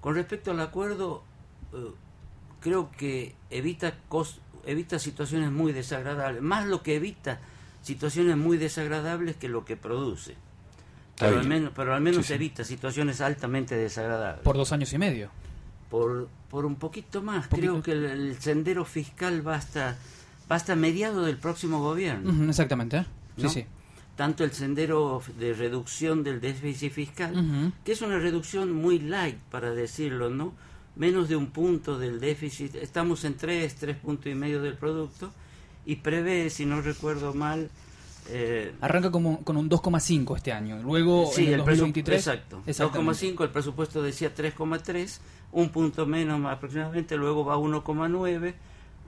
Con respecto al acuerdo, eh, creo que evita, evita situaciones muy desagradables, más lo que evita situaciones muy desagradables que lo que produce. Pero al, menos, pero al menos evita situaciones altamente desagradables. Por dos años y medio. Por, por un poquito más. Creo que el, sendero fiscal va hasta, va hasta mediado del próximo gobierno. exactamente. Sí, sí. Tanto el sendero de reducción del déficit fiscal, que es una reducción muy light, para decirlo, ¿no? Menos de un punto del déficit. Estamos en tres, tres puntos y medio del producto. Y prevé, si no recuerdo mal, eh, Arranca como, con un 2,5 este año. Luego en el, 2023. Exacto. 2,5, el presupuesto decía 3,3, un punto menos aproximadamente, luego va a 1,9,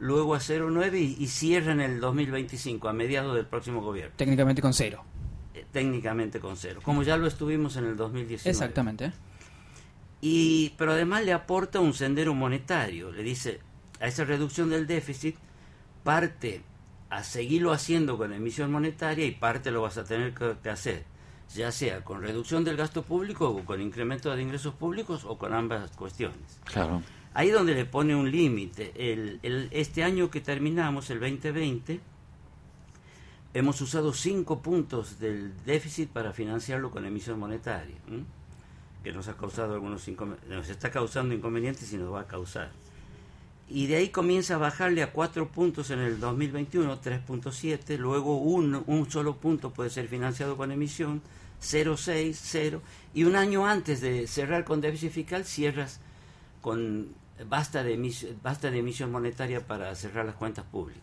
luego a 0,9 y, y, cierra en el 2025, a mediados del próximo gobierno. Técnicamente con cero. Eh, técnicamente con cero, como ya lo estuvimos en el 2019. Exactamente. Y, pero además le aporta un sendero monetario, le dice a esa reducción del déficit parte a seguirlo haciendo con emisión monetaria y parte lo vas a tener que, hacer, ya sea con reducción del gasto público o con incremento de ingresos públicos o con ambas cuestiones. Claro. Ahí donde le pone un límite. El, este año que terminamos, el 2020, hemos usado cinco puntos del déficit para financiarlo con emisión monetaria, que nos ha causado algunos nos está causando inconvenientes y nos va a causar y de ahí comienza a bajarle a cuatro puntos en el 2021, 3.7, luego un, un solo punto puede ser financiado con emisión, 0.6, 0, y un año antes de cerrar con déficit fiscal cierras con basta de, basta de emisión monetaria para cerrar las cuentas públicas.